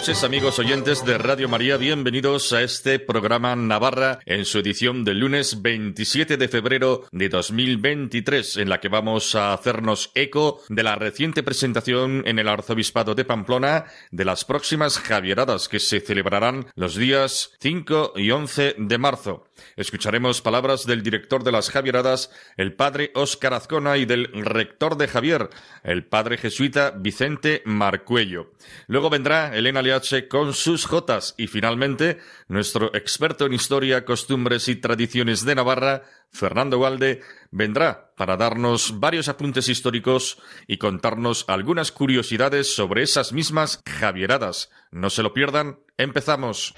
Noches amigos oyentes de Radio María, bienvenidos a este programa Navarra en su edición del lunes 27 de febrero de 2023 en la que vamos a hacernos eco de la reciente presentación en el Arzobispado de Pamplona de las próximas Javieradas que se celebrarán los días 5 y 11 de marzo. Escucharemos palabras del director de las Javieradas, el padre Óscar Azcona, y del rector de Javier, el padre jesuita Vicente Marcuello. Luego vendrá Elena con sus Jotas y finalmente nuestro experto en historia, costumbres y tradiciones de Navarra, Fernando Walde, vendrá para darnos varios apuntes históricos y contarnos algunas curiosidades sobre esas mismas Javieradas. No se lo pierdan, empezamos.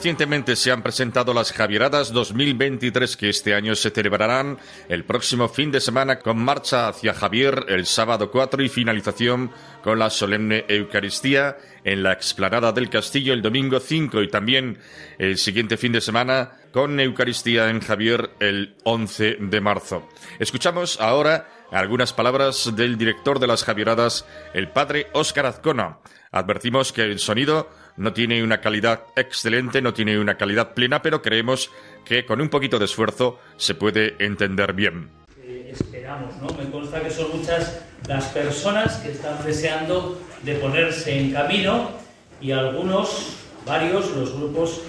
Recientemente se han presentado las Javieradas 2023 que este año se celebrarán el próximo fin de semana con marcha hacia Javier el sábado 4 y finalización con la solemne Eucaristía en la explanada del Castillo el domingo 5 y también el siguiente fin de semana con Eucaristía en Javier el 11 de marzo. Escuchamos ahora algunas palabras del director de las Javieradas, el padre Óscar Azcona. Advertimos que el sonido no tiene una calidad excelente, no tiene una calidad plena, pero creemos que con un poquito de esfuerzo se puede entender bien. Esperamos, ¿no? Me consta que son muchas las personas que están deseando de ponerse en camino y algunos, varios, los grupos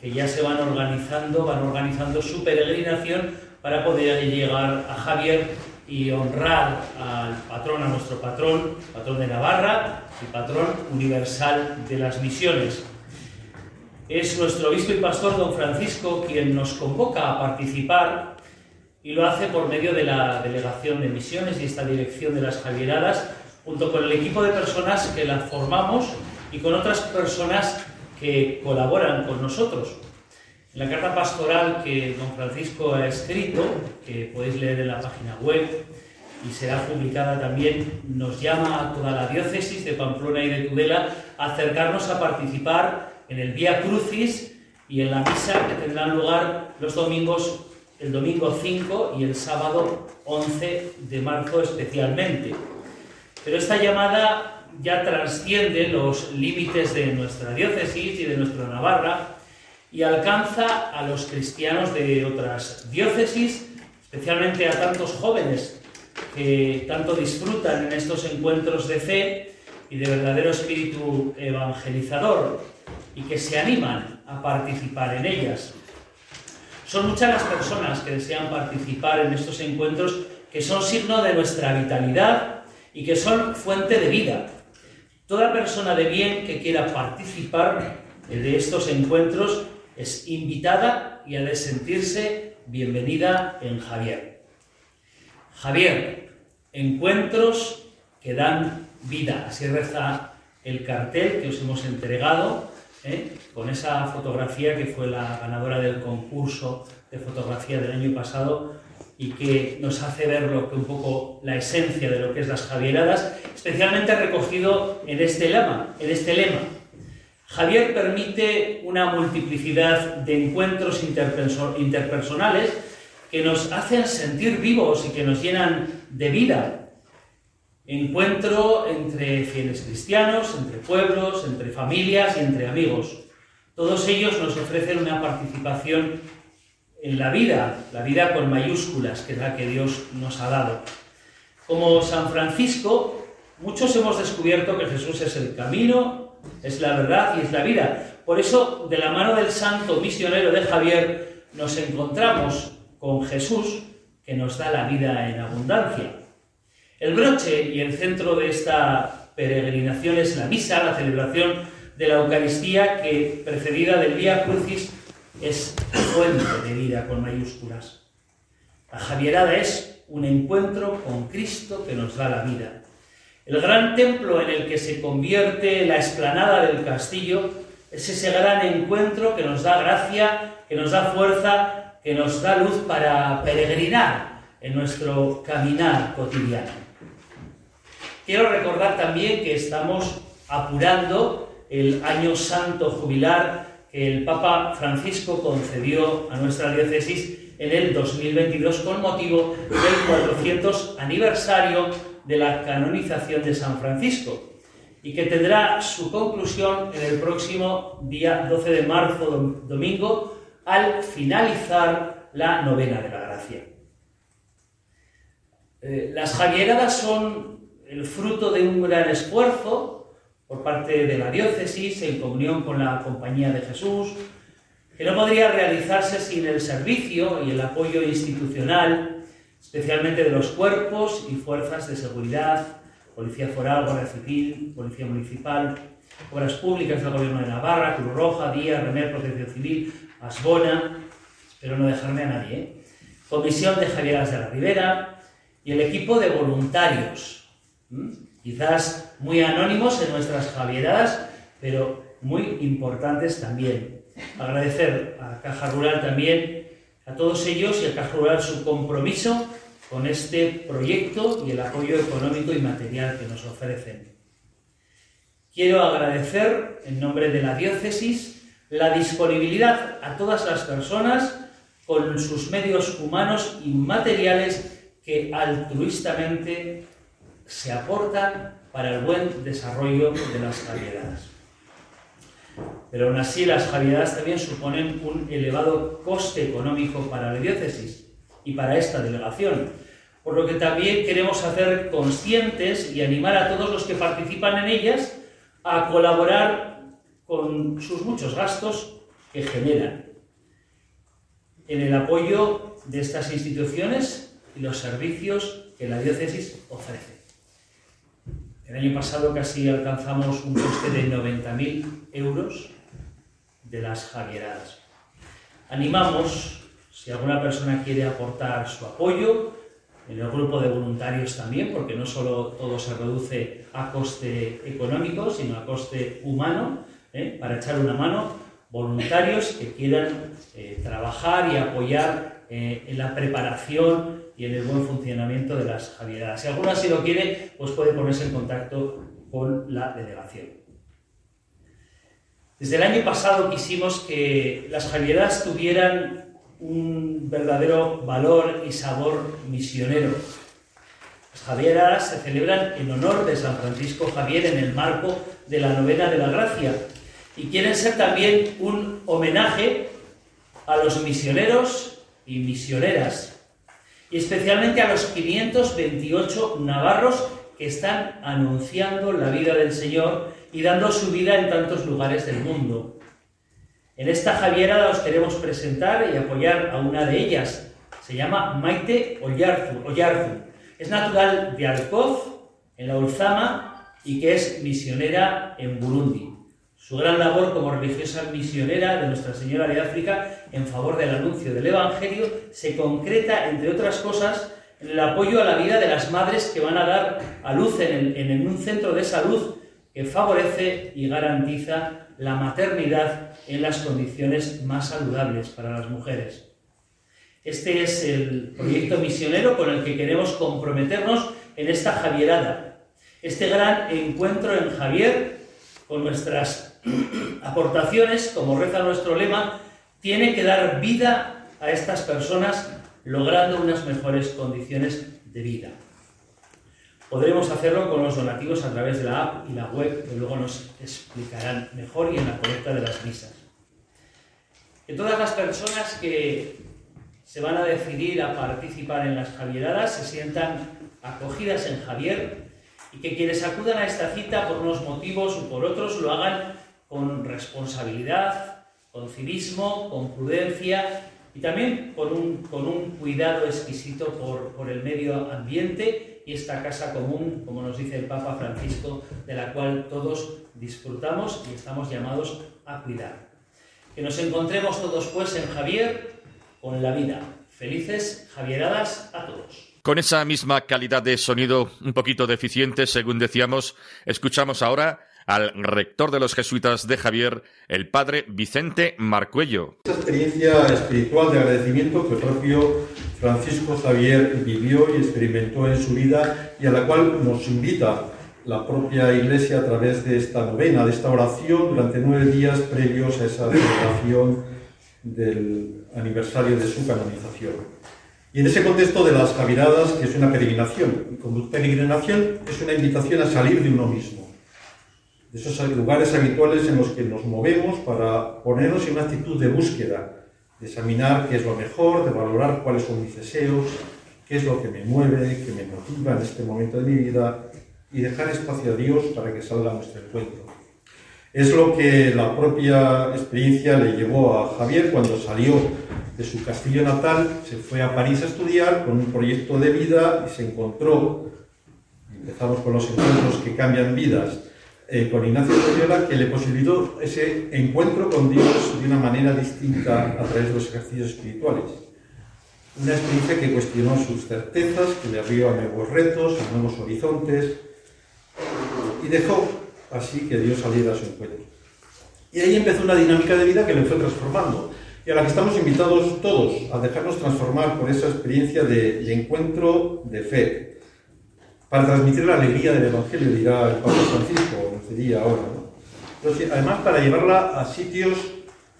que ya se van organizando, van organizando su peregrinación para poder llegar a Javier y honrar al patrón, a nuestro patrón, patrón de Navarra y patrón universal de las misiones. Es nuestro obispo y pastor don Francisco quien nos convoca a participar y lo hace por medio de la delegación de misiones y esta dirección de las Javieradas, junto con el equipo de personas que la formamos y con otras personas que colaboran con nosotros. La carta pastoral que don Francisco ha escrito, que podéis leer en la página web y será publicada también, nos llama a toda la diócesis de Pamplona y de Tudela a acercarnos a participar en el Vía Crucis y en la misa que tendrán lugar los domingos, el domingo 5 y el sábado 11 de marzo especialmente. Pero esta llamada ya trasciende los límites de nuestra diócesis y de nuestra Navarra y alcanza a los cristianos de otras diócesis, especialmente a tantos jóvenes que tanto disfrutan en estos encuentros de fe y de verdadero espíritu evangelizador y que se animan a participar en ellas. Son muchas las personas que desean participar en estos encuentros que son signo de nuestra vitalidad y que son fuente de vida. Toda persona de bien que quiera participar de estos encuentros es invitada y ha de sentirse bienvenida en Javier. Javier, encuentros que dan vida. Así reza el cartel que os hemos entregado, ¿eh? con esa fotografía que fue la ganadora del concurso de fotografía del año pasado y que nos hace ver lo que un poco la esencia de lo que es las Javieradas, especialmente recogido en este lema, en este lema, Javier permite una multiplicidad de encuentros interpersonales que nos hacen sentir vivos y que nos llenan de vida. Encuentro entre fieles cristianos, entre pueblos, entre familias y entre amigos. Todos ellos nos ofrecen una participación en la vida, la vida con mayúsculas, que es la que Dios nos ha dado. Como San Francisco, muchos hemos descubierto que Jesús es el camino, es la verdad y es la vida. Por eso, de la mano del santo misionero de Javier, nos encontramos con Jesús, que nos da la vida en abundancia. El broche y el centro de esta peregrinación es la misa, la celebración de la Eucaristía que, precedida del Vía Crucis, es fuente de vida con mayúsculas. La Javierada es un encuentro con Cristo que nos da la vida. El gran templo en el que se convierte la explanada del castillo es ese gran encuentro que nos da gracia, que nos da fuerza, que nos da luz para peregrinar en nuestro caminar cotidiano. Quiero recordar también que estamos apurando el año santo jubilar que el Papa Francisco concedió a nuestra diócesis en el 2022 con motivo del 400 aniversario de la canonización de San Francisco y que tendrá su conclusión en el próximo día 12 de marzo, domingo, al finalizar la novena de la gracia. Eh, las Javieradas son el fruto de un gran esfuerzo por parte de la diócesis en comunión con la Compañía de Jesús, que no podría realizarse sin el servicio y el apoyo institucional, especialmente de los cuerpos y fuerzas de seguridad, Policía Foral, Guardia Civil, Policía Municipal, Obras Públicas del Gobierno de Navarra, Cruz Roja, Día, Remer, Protección Civil, Asbona, espero no dejarme a nadie, ¿eh? Comisión de Javieras de la Ribera y el equipo de voluntarios, quizás muy anónimos en nuestras Javieradas, pero muy importantes también. Agradecer a Caja Rural también, a todos ellos y a Caja Rural su compromiso con este proyecto y el apoyo económico y material que nos ofrecen. Quiero agradecer en nombre de la diócesis la disponibilidad a todas las personas con sus medios humanos y materiales que altruistamente se aportan para el buen desarrollo de las Javieras. Pero aún así las Javieras también suponen un elevado coste económico para la diócesis y para esta delegación, por lo que también queremos hacer conscientes y animar a todos los que participan en ellas a colaborar con sus muchos gastos que generan en el apoyo de estas instituciones y los servicios que la diócesis ofrece. El año pasado casi alcanzamos un coste de 90.000 euros de las Javieradas. Animamos, si alguna persona quiere aportar su apoyo, en el grupo de voluntarios también, porque no solo todo se reduce a coste económico, sino a coste humano, ¿eh? para echar una mano, voluntarios que quieran eh, trabajar y apoyar eh, en la preparación y en el buen funcionamiento de las Javieradas. Si alguno así lo quiere, pues puede ponerse en contacto con la delegación. Desde el año pasado quisimos que las Javieradas tuvieran un verdadero valor y sabor misionero. Las Javieras se celebran en honor de San Francisco Javier en el marco de la novena de la gracia y quieren ser también un homenaje a los misioneros y misioneras y especialmente a los 528 navarros que están anunciando la vida del Señor y dando su vida en tantos lugares del mundo. En esta Javierada os queremos presentar y apoyar a una de ellas. Se llama Maite Ollarzu. Es natural de Alcoz, en la Ulzama, y que es misionera en Burundi. Su gran labor como religiosa misionera de Nuestra Señora de África en favor del anuncio del Evangelio se concreta, entre otras cosas, en el apoyo a la vida de las madres que van a dar a luz en, un centro de salud que favorece y garantiza la maternidad en las condiciones más saludables para las mujeres. Este es el proyecto misionero con el que queremos comprometernos en esta Javierada. Este gran encuentro en Javier, con nuestras aportaciones, como reza nuestro lema, tiene que dar vida a estas personas logrando unas mejores condiciones de vida. Podremos hacerlo con los donativos a través de la app y la web, que luego nos explicarán mejor y en la colecta de las misas. Que todas las personas que se van a decidir a participar en las Javieradas se sientan acogidas en Javier y que quienes acudan a esta cita por unos motivos o por otros lo hagan con responsabilidad, con civismo, con prudencia y también con un, con un cuidado exquisito por, por el medio ambiente y esta casa común, como nos dice el Papa Francisco, de la cual todos disfrutamos y estamos llamados a cuidar. Que nos encontremos todos pues en Javier con la vida. Felices Javieradas a todos. Con esa misma calidad de sonido un poquito deficiente, según decíamos, escuchamos ahora al rector de los jesuitas de Javier, el padre Vicente Marcuello. Esa experiencia espiritual de agradecimiento que el propio Francisco Javier vivió y experimentó en su vida y a la cual nos invita la propia Iglesia a través de esta novena, de esta oración durante nueve días previos a esa celebración del aniversario de su canonización. Y en ese contexto de las Javiradas, que es una peregrinación, y como peregrinación es una invitación a salir de uno mismo, esos lugares habituales en los que nos movemos para ponernos en una actitud de búsqueda, de examinar qué es lo mejor, de valorar cuáles son mis deseos, qué es lo que me mueve, qué me motiva en este momento de mi vida y dejar espacio a Dios para que salga nuestro encuentro. Es lo que la propia experiencia le llevó a Javier cuando salió de su castillo natal, se fue a París a estudiar con un proyecto de vida y se encontró, empezamos con los encuentros que cambian vidas, eh, con Ignacio Loyola, que le posibilitó ese encuentro con Dios de una manera distinta a través de los ejercicios espirituales. Una experiencia que cuestionó sus certezas, que le abrió a nuevos retos, a nuevos horizontes, y dejó así que Dios saliera a su encuentro. Y ahí empezó una dinámica de vida que le fue transformando y a la que estamos invitados todos a dejarnos transformar por esa experiencia de, encuentro de fe, para transmitir la alegría del Evangelio, dirá el Papa Francisco, nos diría ahora. Entonces, además, para llevarla a sitios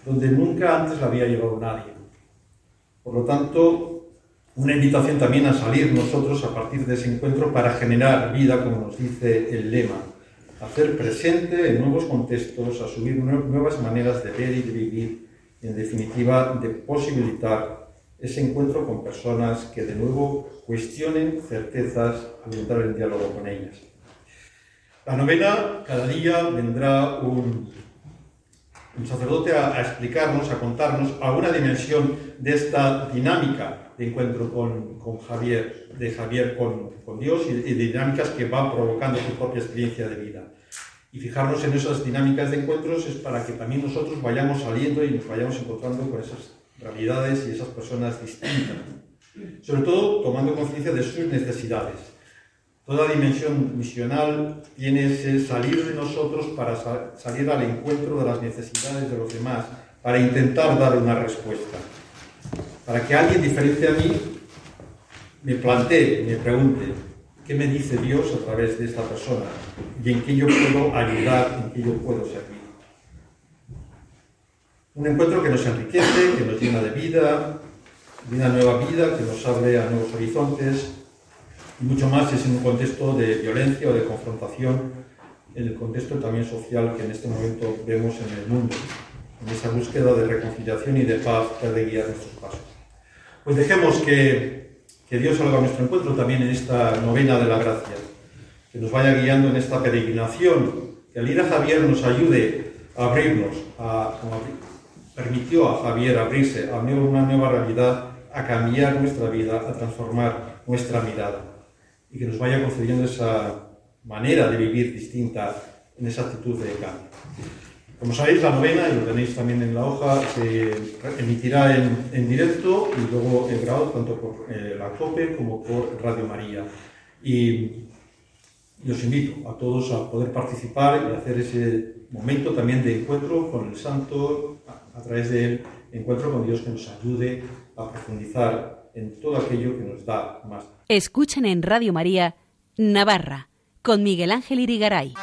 donde nunca antes la había llevado nadie. Por lo tanto, una invitación también a salir nosotros a partir de ese encuentro para generar vida, como nos dice el lema, hacer presente en nuevos contextos, asumir nuevas maneras de ver y de vivir, en definitiva de posibilitar ese encuentro con personas que de nuevo cuestionen certezas al entrar en diálogo con ellas. La novena, cada día vendrá un, sacerdote a, explicarnos, a contarnos alguna dimensión de esta dinámica de encuentro con, Javier, de Javier con, Dios y, y, dinámicas que va provocando su propia experiencia de vida. Y fijarnos en esas dinámicas de encuentros es para que también nosotros vayamos saliendo y nos vayamos encontrando con esas realidades y esas personas distintas. Sobre todo tomando conciencia de sus necesidades. Toda dimensión misional tiene ese salir de nosotros para salir al encuentro de las necesidades de los demás, para intentar dar una respuesta. Para que alguien diferente a mí me plantee, me pregunte, ¿qué me dice Dios a través de esta persona? Y en qué yo puedo ayudar, en qué yo puedo servir. Un encuentro que nos enriquece, que nos llena de vida, de una nueva vida, que nos abre a nuevos horizontes, y mucho más es en un contexto de violencia o de confrontación, en el contexto también social que en este momento vemos en el mundo, en esa búsqueda de reconciliación y de paz que ha de guiar nuestros pasos. Pues dejemos que, que Dios salga a nuestro encuentro también en esta novena de la gracia, que nos vaya guiando en esta peregrinación, que al ir a Javier nos ayude a abrirnos, a, permitió a Javier abrirse a una nueva realidad, a cambiar nuestra vida, a transformar nuestra mirada y que nos vaya concediendo esa manera de vivir distinta en esa actitud de cambio. Como sabéis, la novena, y lo tenéis también en la hoja, se emitirá en, directo y luego en grado tanto por eh, la COPE como por Radio María. Y, y os invito a todos a poder participar y hacer ese momento también de encuentro con el Santo, a través del encuentro con Dios que nos ayude a profundizar en todo aquello que nos da más. Escuchen en Radio María Navarra con Miguel Ángel Irigaray.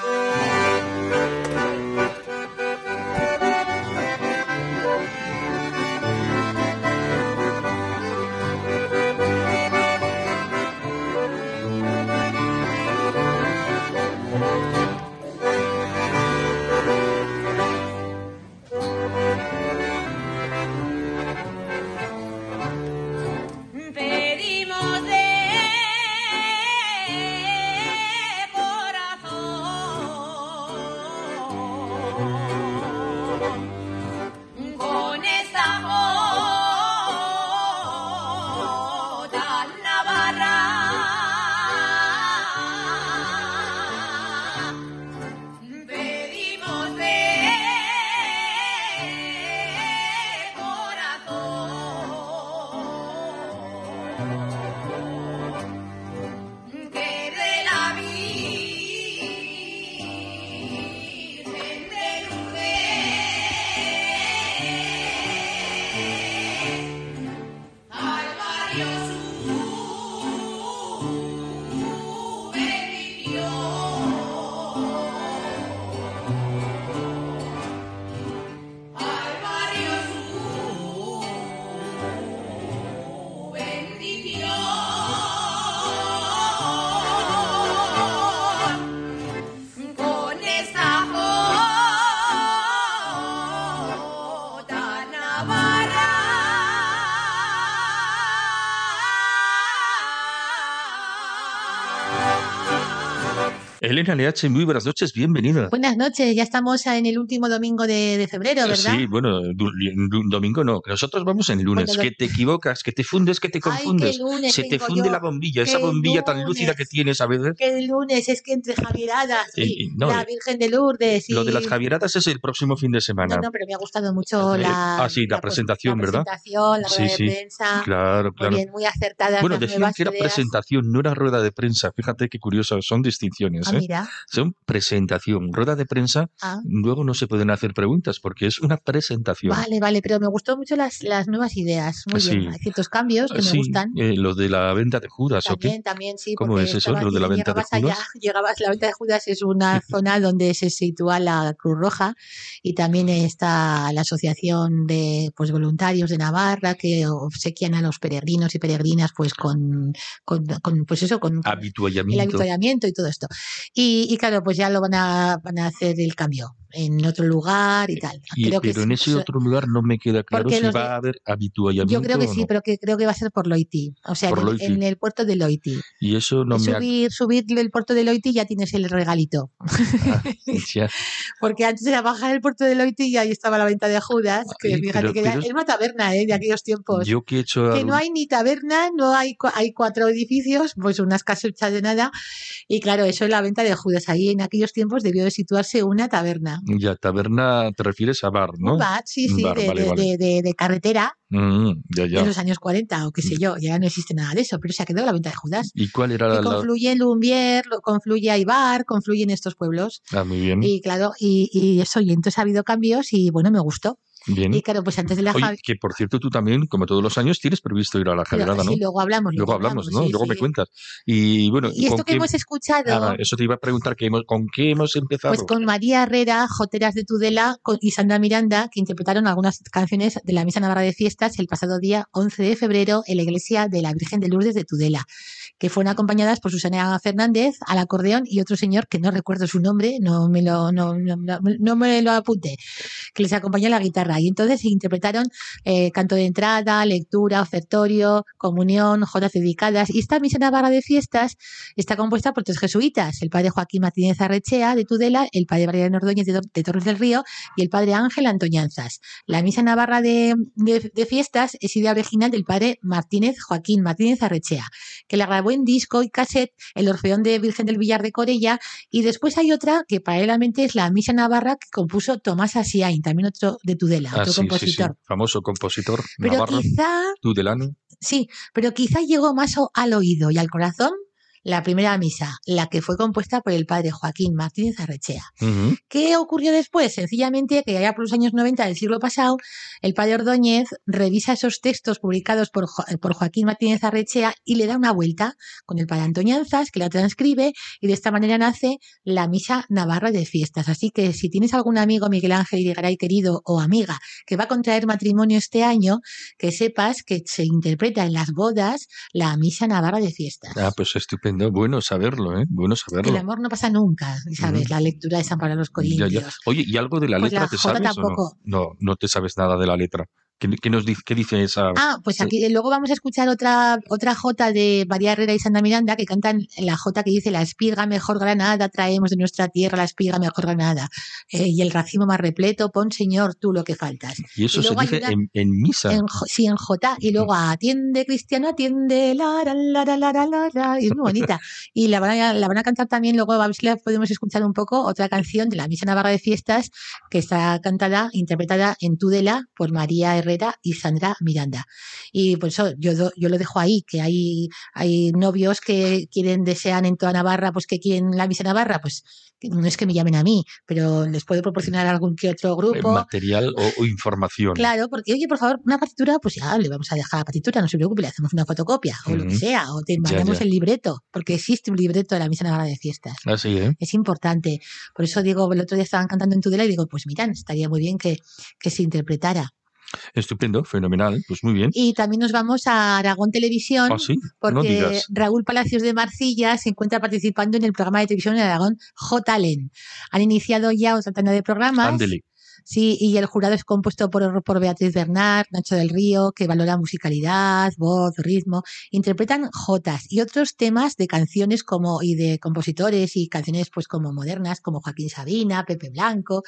Elena Leache, muy buenas noches, bienvenida. Buenas noches, ya estamos en el último domingo de, de febrero, ¿verdad? Sí, bueno, domingo no, nosotros vamos en lunes, bueno, que te equivocas, que te fundes, que te confundes. Ay, Se te funde yo. la bombilla, esa bombilla lunes, tan lúcida que tienes a veces. Que el lunes es que entre Javieradas y, no, la Virgen de Lourdes. Y... Lo de las Javieradas es el próximo fin de semana. No, no, pero me ha gustado mucho la, ah, sí, la, la presentación, la ¿verdad? presentación, la rueda sí, sí. de prensa. Claro, claro. Muy bien, muy acertada. Bueno, decían que era ideas. presentación, no era rueda de prensa. Fíjate qué curioso, son distinciones. ¿eh? Mira. Son presentación. Rueda de prensa, Ah. luego no se pueden hacer preguntas porque es una presentación. Vale, vale, pero me gustó mucho las, las nuevas ideas. Muy Sí. bien, hay ciertos cambios que Sí, me gustan. eh, lo de la venta de Judas, ¿o qué? También, también, sí. ¿Cómo es eso, lo de la venta de llegabas allá, Judas? llegabas, la venta de Judas es una zona donde se sitúa la Cruz Roja y también está la Asociación de pues, Voluntarios de Navarra que obsequian a los peregrinos y peregrinas pues con, con, con, pues eso, con el Habituallamiento. y todo esto. Y, y claro, pues ya lo van a, van a hacer el cambio en otro lugar y tal. Y- Creo que pero en es- ese otro lugar no me queda claro si va de- a haber habituallamiento yo creo que o sí, no. pero que creo que va a ser por Loiti, o sea, en el, Loiti. en el puerto de Loiti. Y eso no me subir, subir el puerto de Loiti ya tienes el regalito. Ah. Porque antes era bajar el puerto de Loiti y ahí estaba la venta de Judas, que Ay, fíjate pero- que era, pero- era una taberna ¿eh? de aquellos tiempos. Yo que he hecho... que algún- no hay ni taberna, no hay, hay cuatro edificios, pues unas casuchas de nada. Y claro, eso es la venta de Judas. Ahí en aquellos tiempos debió de situarse una taberna. Ya, taberna, te refieres a bar, ¿no? Un bar, sí, sí, Bar, de, vale, de- vale. de- de- de carretera Mm, ya, en los años 40 o qué sé yo. Ya no existe nada de eso, pero se ha quedado la venta de Judas. ¿Y cuál era Que la...? confluye Lumbier, confluye Aibar, confluye en estos pueblos. Ah, muy bien. Y claro, y, y eso, y entonces ha habido cambios y bueno, me gustó. Bien. Y claro, pues antes de la Oye, que por cierto tú también, como todos los años, tienes previsto ir a la Javierada, ¿no? sí, luego hablamos. Luego hablamos, ¿no? sí, luego me sí. cuentas. Y bueno, Y esto ¿con que qué- hemos escuchado, eso te iba a preguntar, que hemos, ¿con qué hemos empezado? pues con María Herrera, Joteras de Tudela con- y Sandra Miranda, que interpretaron algunas canciones de la Misa Navarra de Fiestas el pasado día 11 de febrero en la iglesia de la Virgen de Lourdes de Tudela, que fueron acompañadas por Susana Fernández al acordeón y otro señor que no recuerdo su nombre, no me lo, no, no- no- me lo apunté, que les acompañó a la guitarra. Y entonces se interpretaron eh, canto de entrada, lectura, ofertorio, comunión, jotas dedicadas. Y esta misa navarra de fiestas está compuesta por tres jesuitas, el padre Joaquín Martínez Arrechea de Tudela, el padre Mariano Ordóñez de, de Torres del Río y el padre Ángel Antoñanzas. La misa navarra de fiestas es idea original del padre Martínez Joaquín Martínez Arrechea, que la grabó en disco y cassette el Orfeón de Virgen del Villar de Corella y después hay otra que paralelamente es la misa navarra que compuso Tomás Asiain, también otro de Tudela, Ah, otro sí, sí, sí. compositor. Famoso compositor Pero navarro, quizá, tudelano. sí, pero quizá llegó más al oído y al corazón la primera misa, la que fue compuesta por el padre Joaquín Martínez Arrechea. ¿Qué ocurrió después? Sencillamente que allá por los años 90 del siglo pasado, el padre Ordóñez revisa esos textos publicados por, Jo- por Joaquín Martínez Arrechea y le da una vuelta con el padre Antoñanzas, que la transcribe, y de esta manera nace la misa navarra de fiestas. Así que si tienes algún amigo, Miguel Ángel Irigaray querido, o amiga, que va a contraer matrimonio este año, que sepas que se interpreta en las bodas la misa navarra de fiestas. Ah, pues estupendo. Bueno saberlo, ¿eh? Bueno saberlo. El amor no pasa nunca, ¿sabes? Ujú. La lectura de San Pablo los Ya, Corintios. ya. Oye, ¿y algo de la Pues letra la te sabes tampoco. o no? No, no te sabes nada de la letra. ¿Qué, qué nos dice, qué dice esa? Ah, pues Sí. aquí luego vamos a escuchar otra otra jota de María Herrera y Sandra Miranda que cantan la jota que dice la espiga mejor granada traemos de nuestra tierra la espiga mejor granada Eh, y el racimo más repleto pon señor tú lo que faltas y eso y se dice una- en, en misa. en, sí en jota y luego atiende cristiano atiende la la la la la la la, la, y es muy bonita y la van a, la van a cantar también luego a ver si la podemos escuchar un poco otra canción de la misa navarra de fiestas que está cantada interpretada en Tudela por María Herrera y Sandra Miranda y por eso yo, do- yo lo dejo ahí, que hay, hay novios que quieren, desean en toda Navarra, pues que quieren la misa Navarra, pues no es que me llamen a mí, pero les puedo proporcionar algún que otro eh, grupo. material o, o información. Claro, porque oye, por favor, una partitura, pues ya le vamos a dejar la partitura, no se preocupe, le hacemos una fotocopia o lo que sea, o te mandamos ya. el libreto, porque existe un libreto de la misa Navarra de fiestas. Así, ¿eh? Es importante. Por eso digo, el otro día estaban cantando en Tudela y digo, pues miran, estaría muy bien que, que se interpretara. Estupendo, fenomenal. Pues muy bien. Y también nos vamos a Aragón Televisión. Ah, sí, porque. Raúl Palacios de Marcilla se encuentra participando en el programa de televisión de Aragón J. Allen. Han iniciado ya otra tanda de programas. Sí, y el jurado es compuesto por, por Beatriz Bernard, Nacho del Río, que valora musicalidad, voz, ritmo. Interpretan jotas y otros temas de canciones como y de compositores y canciones pues como modernas, como Joaquín Sabina, Pepe Blanco.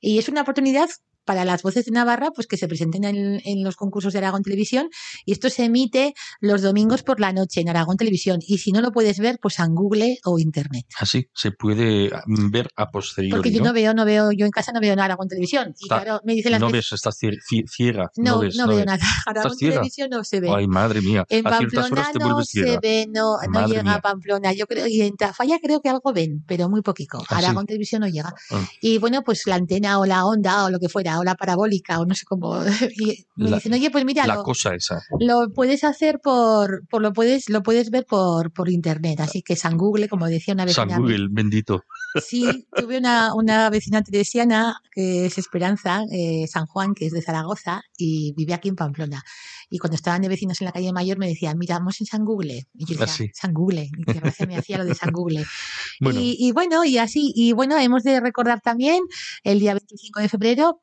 Y es una oportunidad para las voces de Navarra, pues que se presenten en, los concursos de Aragón Televisión y esto se emite los domingos por la noche en Aragón Televisión y si no lo puedes ver, pues en Google o Internet. Así, se puede mm, ver a posteriori. Porque yo ¿no? veo, no veo, yo en casa no veo nada Aragón Televisión y claro, me dicen las No ves, estás ciega. No, no, veo nada. Aragón Televisión no se ve. Ay, madre mía. En Pamplona no se ve, no, no llega a Pamplona. Yo creo, y en Tafalla creo que algo ven, pero muy poquito. ¿Ah, Aragón Televisión no llega. Ah. Y bueno, pues la antena o la onda o lo que fuera, o la parabólica o no sé cómo. Y me dicen, oye, pues mira, la lo, cosa esa. lo puedes hacer por, por, lo puedes, lo puedes ver por, por internet. Así que San Google, como decía una vecina. San Google, bendito. Sí, tuve una, una vecina teresiana que es Esperanza, eh, San Juan, que es de Zaragoza y vive aquí en Pamplona. Y cuando estaban de vecinos en la calle Mayor me decían, miramos en San Google. Y yo decía, ah, San Google. Y que gracia me hacía lo de San Google. Y, y, bueno, y así, y bueno, hemos de recordar también el día 25 de febrero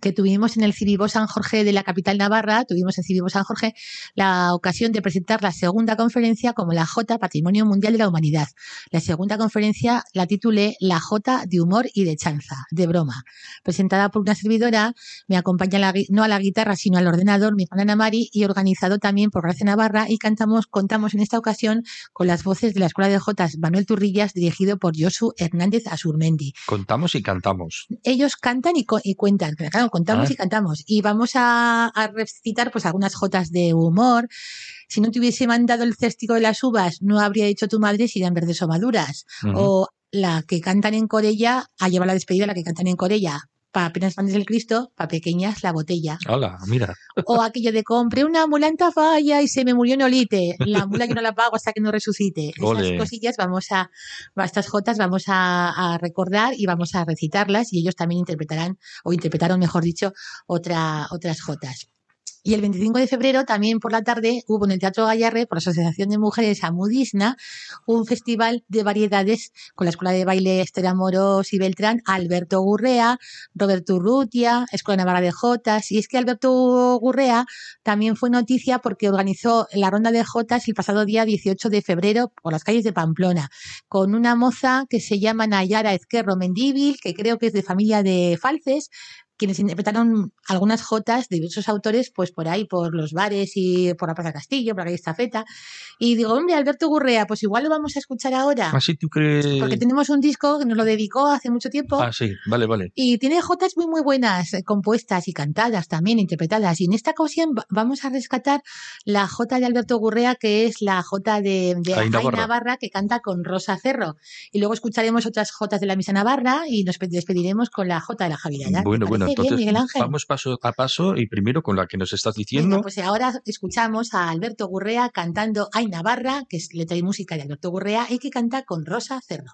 que tuvimos en el Civivo San Jorge de la capital Navarra, tuvimos en Civivo San Jorge la ocasión de presentar la segunda conferencia como la J Patrimonio Mundial de la Humanidad. La segunda conferencia la titulé La J de humor y de chanza, de broma. Presentada por una servidora, me acompaña no a la guitarra sino al ordenador mi hermana Mari y organizado también por Gracia Navarra y cantamos, contamos en esta ocasión con las voces de la Escuela de Jotas Manuel Turrillas dirigido por Josu Hernández Asurmendi. Contamos y cantamos. Ellos cantan y, y cuentan, contamos ah. y cantamos. Y vamos a, recitar pues algunas jotas de humor. Si no te hubiese mandado el céstico de las uvas, no habría hecho tu madre si eran verdes o maduras. O la que cantan en Corella, a llevar la despedida, la que cantan en Corella, para apenas fans del Cristo, para pequeñas la botella. Hola, mira. O aquello de compré una mula en Tafalla y se me murió en Olite. La mula que no la pago hasta que no resucite. Esas cosillas vamos a, estas jotas vamos a, recordar y vamos a recitarlas y ellos también interpretarán, o interpretaron, mejor dicho, otra, otras jotas. Y el 25 de febrero, también por la tarde, hubo en el Teatro Gallarre, por la Asociación de Mujeres Amudisna, un festival de variedades con la Escuela de Baile Estera Moros y Beltrán, Alberto Gurrea, Roberto Urrutia, Escuela Navarra de Jotas. Y es que Alberto Gurrea también fue noticia porque organizó la ronda de Jotas el pasado día 18 de febrero por las calles de Pamplona, con una moza que se llama Nayara Ezquerro Mendíbil, que creo que es de familia de Falces, quienes interpretaron algunas jotas de diversos autores, pues por ahí, por los bares y por la Plaza Castillo, por la calle Estafeta. Y digo, hombre, Alberto Gurrea, pues igual lo vamos a escuchar ahora. Así ¿Ah, tú crees. Porque tenemos un disco que nos lo dedicó hace mucho tiempo. Ah, sí, vale, vale. Y tiene jotas muy, muy buenas, eh, compuestas y cantadas también, interpretadas. Y en esta ocasión vamos a rescatar la jota de Alberto Gurrea, que es la jota de, de Navarra. que canta con Rosa Cerro. Y luego escucharemos otras jotas de la Misa Navarra y nos despediremos con la jota de la Javier. Bueno, bueno, Vamos paso a paso y primero con la que nos estás diciendo. pues ahora escuchamos a Alberto Gurrea cantando Ay Navarra, que es letra y música de Alberto Gurrea y que canta con Rosa Cerro.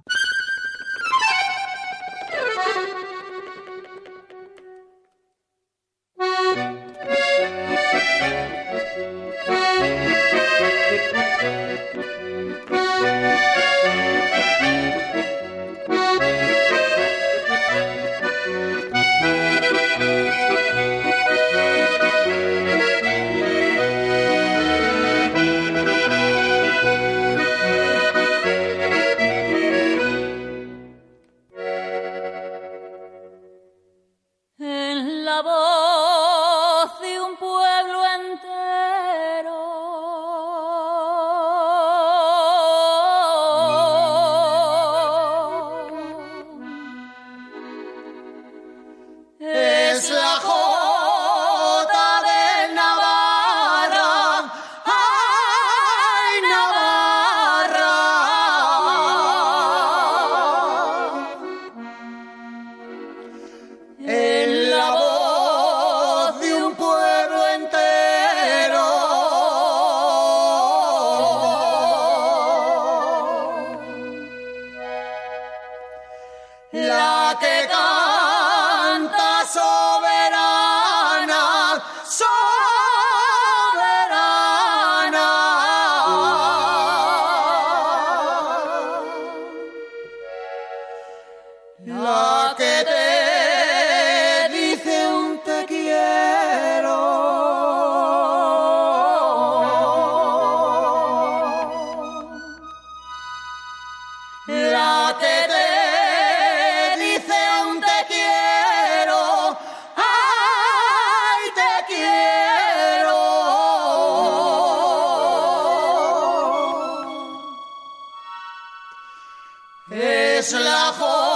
es la joya.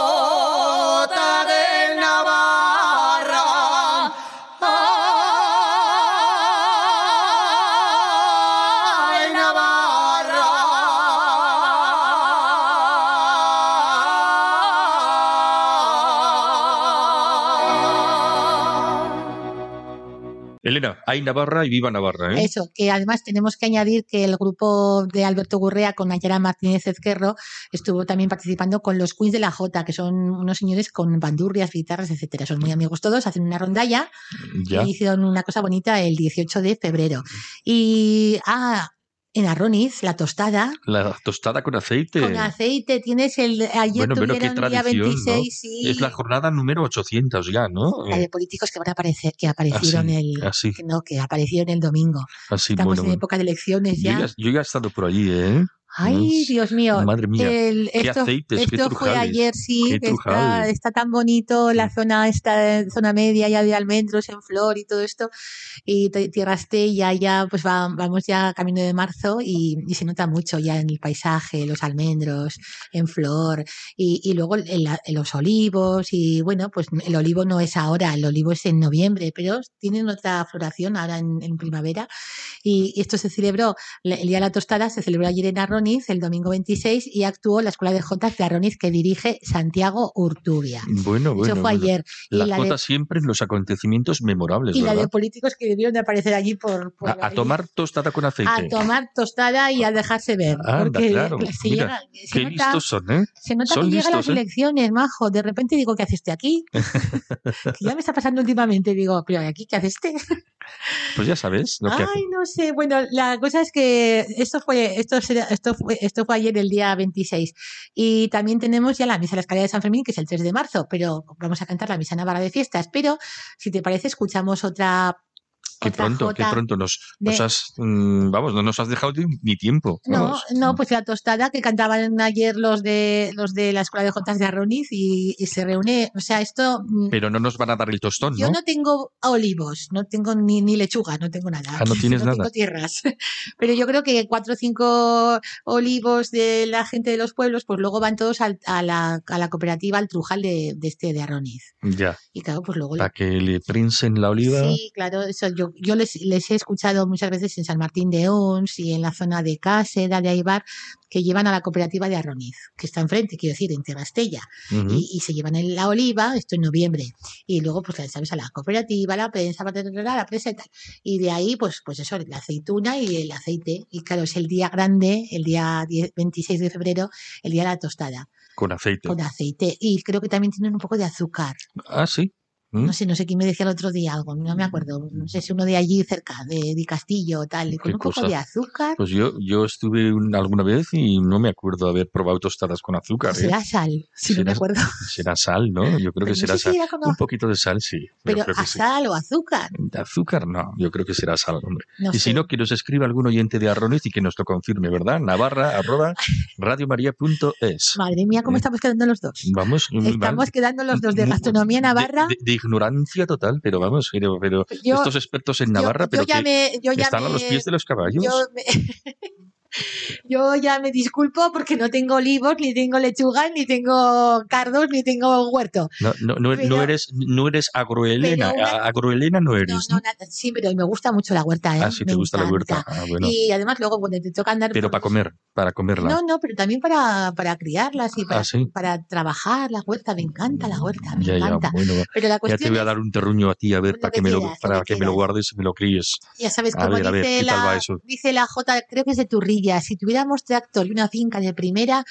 Hay Navarra y viva Navarra. ¿eh? Eso, que además tenemos que añadir que el grupo de Alberto Gurrea con Nayara Martínez Ezquerro estuvo también participando con los Queens de la Jota, que son unos señores con bandurrias, guitarras, etcétera. Son muy amigos todos, hacen una rondalla Ya. y hicieron una cosa bonita el 18 de febrero. Y ah, en Arroniz, la tostada. La tostada con aceite. Con aceite, tienes el. Ayer Bueno, qué día tradición, 26, ¿no? sí. Es la jornada número 800 ya, ¿no? la de políticos que van a aparecer, que aparecieron Así, el. así. que no, que aparecieron el domingo. así, Estamos bueno, en bueno. época de elecciones Yo ya. ya, yo ya he estado por allí, ¿eh? Ay, Dios mío. Madre mía. El- qué esto aceites, qué esto fue ayer, sí, está, tan bonito la zona, esta zona media ya de almendros en flor y todo esto. Y t- Tierra Estella ya, pues va- vamos ya camino de marzo y, y se nota mucho ya en el paisaje, los almendros en flor y, y luego el- el- los olivos y bueno, pues el olivo no es ahora, el olivo es en noviembre, pero tienen otra floración ahora en, en primavera y, y esto se celebró, el Día de la Tostada se celebró ayer en Arroniz, el domingo 26, y actuó la Escuela de Jotas de Arroniz que dirige Santiago Urtubia. Bueno, bueno. Eso fue bueno. ayer. Y La la, jota de, siempre en los acontecimientos memorables, y la de políticos que debieron de aparecer allí por... por a, a tomar tostada con aceite. A tomar tostada y a dejarse ver. Porque claro, se, mira, llega- se Qué nota, listos son, ¿eh? se nota son que llegan las ¿eh? elecciones, majo. De repente digo, ¿qué hace este aquí? que ya me está pasando últimamente. Digo, ¿pero aquí qué hace este? Pues ya sabes lo que hace. Ay, no sé. Bueno, la cosa es que esto fue, esto será- esto fue, esto fue ayer el día 26. Y también tenemos ya la misa de la escalera de San Fermín, que es el 3 de marzo, pero vamos a cantar la misa navarra de fiestas. Pero, si te parece, escuchamos otra. Qué pronto, qué pronto nos, de- nos has, mm, vamos, no nos has dejado ni- tiempo. No, vamos. no, pues la tostada que cantaban ayer los de los de la escuela de Jotas de Arroniz y, y se reúne, o sea, esto mm, Pero no nos van a dar el tostón, Yo ¿no? no tengo olivos, no tengo ni, ni lechuga, no tengo nada. Ah, no tienes no nada. tengo tierras. Pero yo creo que cuatro o cinco olivos de la gente de los pueblos, pues luego van todos al- a, la, a la cooperativa, al Trujal de, de este de Arroniz. Ya, Y claro, pues luego... para que le prensen la oliva. Sí, claro, eso yo, yo les, les he escuchado muchas veces en San Martín de Ons y en la zona de Cáseda, de Aibar, que llevan a la cooperativa de Arroniz, que está enfrente, quiero decir, en Terrastella y, y se llevan el- la oliva, esto en noviembre, y luego pues la sabes a la cooperativa, la prensa, la prensa y tal. Y de ahí, pues, pues eso, la aceituna y el aceite. Y claro, es el día grande, el día 10 26 de febrero, el día de la tostada, Con aceite. con aceite. Y creo que también tienen un poco de azúcar. Ah, sí. ¿Mm? No sé, no sé quién me decía el otro día algo, no me acuerdo. No sé si uno de allí cerca, de, de Castillo o tal, con un poco de azúcar. Pues yo, yo estuve un- alguna vez y no me acuerdo haber probado tostadas con azúcar. ¿eh? Será sal, si no me acuerdo. Será sal, ¿no? Yo creo que no será si sal. Un poquito de sal, sí. Pero a sí. sal o azúcar. De azúcar, no. Yo creo que será sal, hombre. No y sé. si no, que nos escriba algún oyente de Arroniz y que nos lo confirme, ¿verdad? Navarra, arroba, radiomaria.es. Madre mía, ¿cómo Eh, estamos quedando los dos? Vamos, mal. Estamos quedando los dos de Mu- gastronomía navarra. De, de- de ignorancia total, pero vamos, pero, pero Yo- estos expertos en Navarra, yo, pero ya que me, yo ya están a los pies de los caballos. yo me- yo ya me disculpo porque no tengo olivos, ni tengo lechuga, ni tengo cardos, ni tengo huerto. No, no, no, pero- no eres, no eres agroelena. una- Agroelena no eres. no, sí, pero me gusta mucho la huerta, ¿eh? Ah, sí, te gusta la huerta. Ah, bueno. Y además luego cuando te toca andar... Pero por- para comer, para comerla. No, no, pero también para, para criarlas y para, Ah, sí. para trabajar la huerta. Me encanta la huerta, me ya, ya, encanta. bueno. Pero la Ya te cuestión voy a dar un terruño a ti, a ver, para que me lo, quieras, lo para que que me lo guardes y me lo críes. Ya sabes, A como ver, ver, dice, ¿qué tal va la, dice la J, creo que es de Turrilla, si tuviéramos tractor y una finca de primera,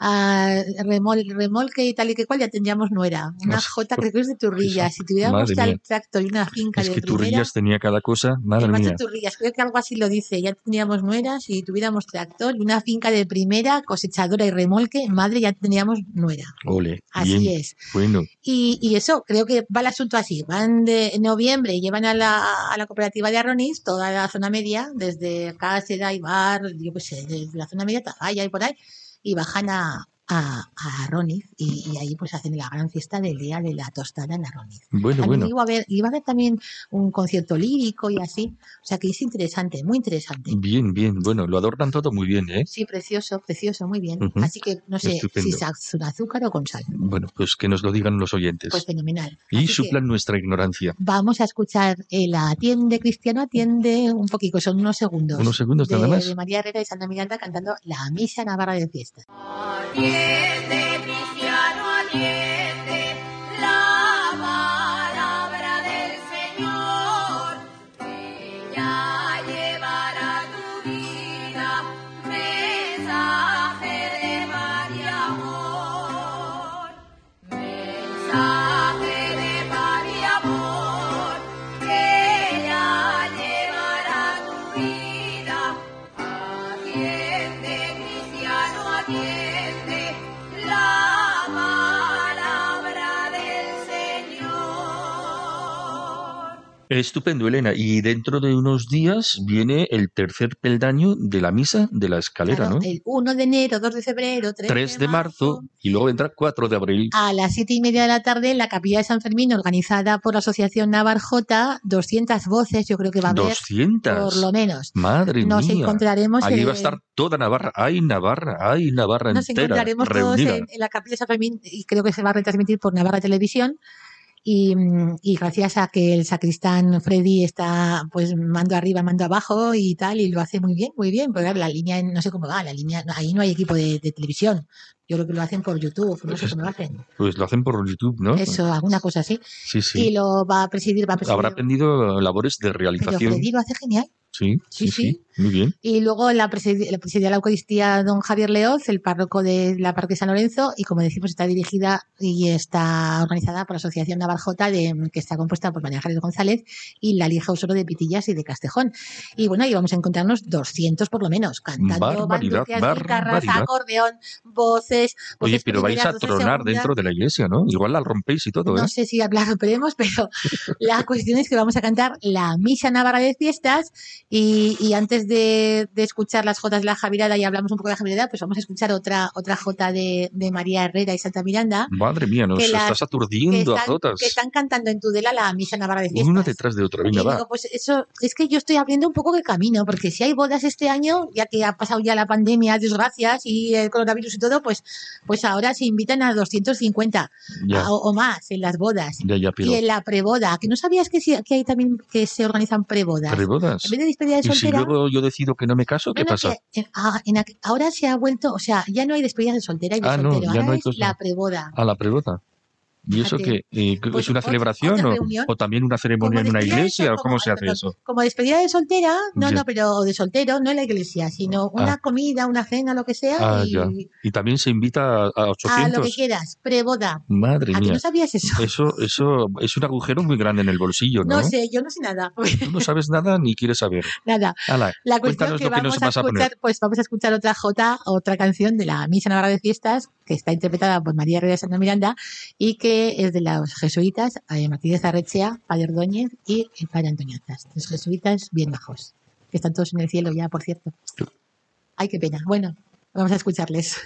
ah, remol- remolque y tal y que cual, ya tendríamos nuera. Una Pues, J creo que es de Turrilla, eso, si tuviéramos tal mía. tractor y una finca Es de que primera, Turrillas tenía cada cosa, madre además de mía. Turrillas, creo que algo así lo dice, ya tendríamos nuera, si tuviéramos tractor y una finca de primera, cosechadora y remolque, madre, ya tendríamos nuera. Ole, Así bien, es. bueno. Y, y eso, creo que va el asunto así. Van de noviembre llevan a la, a la cooperativa de Arronis, toda la zona media, desde Cáceres, Ibar, yo qué sé, desde la zona media, Tafalla y por ahí, y bajan a, a, a Arroniz y, y ahí pues hacen la gran fiesta del día de la tostada en Arroniz. Bueno, También bueno. iba a haber, iba a haber también un concierto lírico y así. O sea que es interesante, muy interesante. Bien, bien. Bueno, lo adornan todo muy bien, ¿eh? Sí, precioso, precioso, muy bien. Ujú. Así que no sé Estupendo. si es azúcar o con sal. Bueno, pues que nos lo digan los oyentes. Pues fenomenal. y Así suplan nuestra ignorancia. Vamos a escuchar el Atiende Cristiano Atiende un poquito, son unos segundos. Unos segundos de, nada más. de María Herrera y Santa Miranda cantando la Misa Navarra de Fiesta. Atiende, cristiano, atiende Estupendo, Elena. Y dentro de unos días viene el tercer peldaño de la misa de la escalera, Claro, ¿no? El 1 de enero, 2 de febrero, 3, 3 de marzo y luego vendrá 4 de abril. A las siete y media de la tarde en la capilla de San Fermín, organizada por la Asociación Navarjota, 200 voces, yo creo que va a haber, 200. por lo menos. Madre Nos mía. encontraremos Allí en- va a estar toda Navarra. ¡Ay, Navarra! ¡Ay, Navarra Nos entera! encontraremos todos en, en la capilla de San Fermín y creo que se va a retransmitir por Navarra Televisión. Y, mm, y gracias a que el sacristán Freddy está pues mando arriba, mando abajo y tal, y lo hace muy bien, muy bien, porque la línea, no sé cómo va, la línea, ahí no hay equipo de, de televisión. Yo creo que lo hacen por YouTube, no sé cómo lo hacen. Pues lo hacen por YouTube, ¿no? Eso, alguna cosa así. Sí, sí. Y lo va a presidir, va a presidir. Habrá aprendido labores de Pero realización. Freddy lo hace genial. Sí, Sí, sí, sí, Muy bien. Y luego la presidi- la la Eucaristía don Javier Leoz, el párroco de la parroquia San Lorenzo, y como decimos, está dirigida y está organizada por la Asociación Navarjota, de, que está compuesta por María Ángeles González y la Lieja Osoro de Pitillas y de Castejón. Y bueno, ahí vamos a encontrarnos 200 por lo menos, cantando Barbaridad, guitarras, acordeón, voces. Oye, voces pero vais a tronar dentro de la iglesia, ¿no? Igual la rompéis y todo, No ¿eh? sé si hablar romperemos, pero la cuestión es que vamos a cantar la Misa Navarra de Fiestas y, y antes de, de escuchar las jotas de la Javirada y hablamos un poco de la Javirada, pues vamos a escuchar otra otra jota de, de María Herrera y Santa Miranda Madre mía, nos las- estás aturdiendo a jotas. que están cantando en Tudela la Misa Navarra de Fiestas. Una detrás de otra. Y Venga, va. digo, pues eso, es que yo estoy abriendo un poco de camino, porque si hay bodas este año, ya que ha pasado ya la pandemia, desgracias, y el coronavirus y todo, pues, pues ahora se invitan a 250 Ya, a- o, más en las bodas. ya, ya, pero... Y en la preboda, que no sabías que, que hay también que se organizan prebodas. ¿Prebodas? En vez de despedida de ¿Y si soltera. luego yo decido que no me caso, qué no, no, pasa? que en- ah, en ahora se ha vuelto, o sea, ya no hay despedidas de soltera y de Ah, no, soltero, ya ahora no hay es cosa. la preboda. A la preboda. ¿Y eso qué? Eh, Pues ¿Es una celebración o, o también una ceremonia en una iglesia? sol- ¿O cómo se hace perdón, eso? Como despedida de soltera, no, Ya. no, pero de soltero, no en la iglesia, sino una Ah. comida, una cena, lo que sea, Ah, y. Y también se invita a, a a lo que 800. quieras, preboda. Madre ¿A que mía. no sabías eso? Eso, eso es un agujero muy grande en el bolsillo, ¿no? No sé, yo no sé nada. Tú no sabes nada ni quieres saber. nada. Hala, La cuestión que que vamos nos a vas a escuchar, pues vamos a escuchar otra jota, otra canción de la Misa Navarra de Fiestas, que está interpretada por María de Santa Miranda y que es de los jesuitas, eh, Martínez Arrechea, Padre Ordóñez y el Padre. Los jesuitas bien bajos, que están todos en el cielo ya, por cierto. Ay, qué pena. Bueno, vamos a escucharles.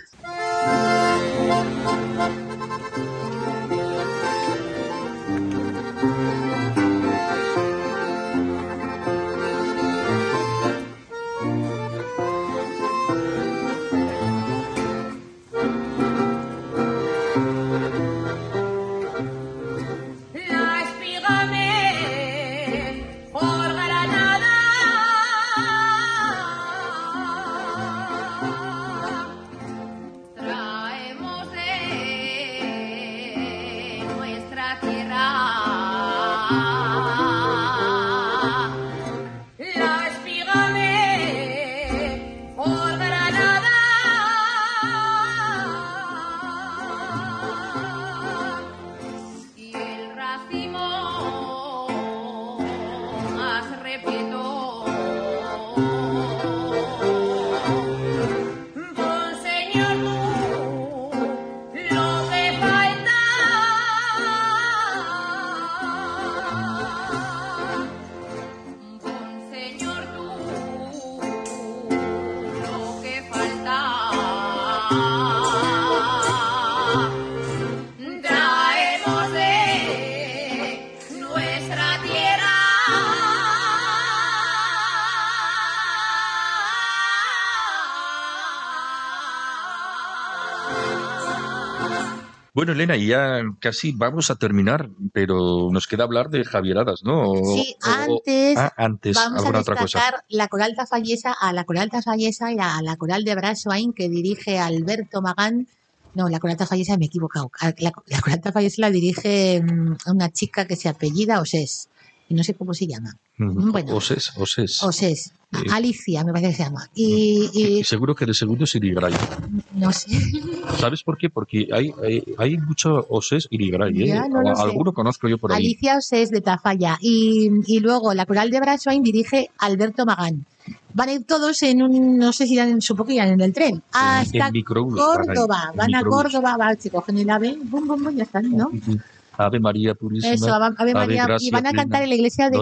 Bueno, Elena, ya casi vamos a terminar, pero nos queda hablar de Javieradas, ¿no? O- Sí, o- o- antes ah, antes, Vamos a alguna otra cosa. destacar la coral tafallesa, a la coral tafallesa y a la coral de Brasoain que dirige Alberto Magán. No, la coral tafallesa me he equivocado. A- La, la coral tafallesa la dirige mm, una chica que se apellida Osés. y no sé cómo se llama. Mm, Bueno. Oses, Oses. Oses, Alicia me parece que se llama. Y, seguro que de segundo es Irigaray. no sé, ¿Sabes por qué? Porque hay, hay, hay mucho Oses Irigaray, ¿eh? No lo sé. Alguno conozco yo por ahí. Alicia Oses de Tafalla. Y, y luego la coral de Braswain dirige Alberto Magán. Van a ir todos en un, no sé si irán, supongo que irán en el tren, hasta van Córdoba. Van a. Córdoba, va, se cogen el ave, bum, bum, bum, ya están, ¿no? Ave María Purísima. Eso, Ave, Ave María. y gracia van a cantar en la iglesia de,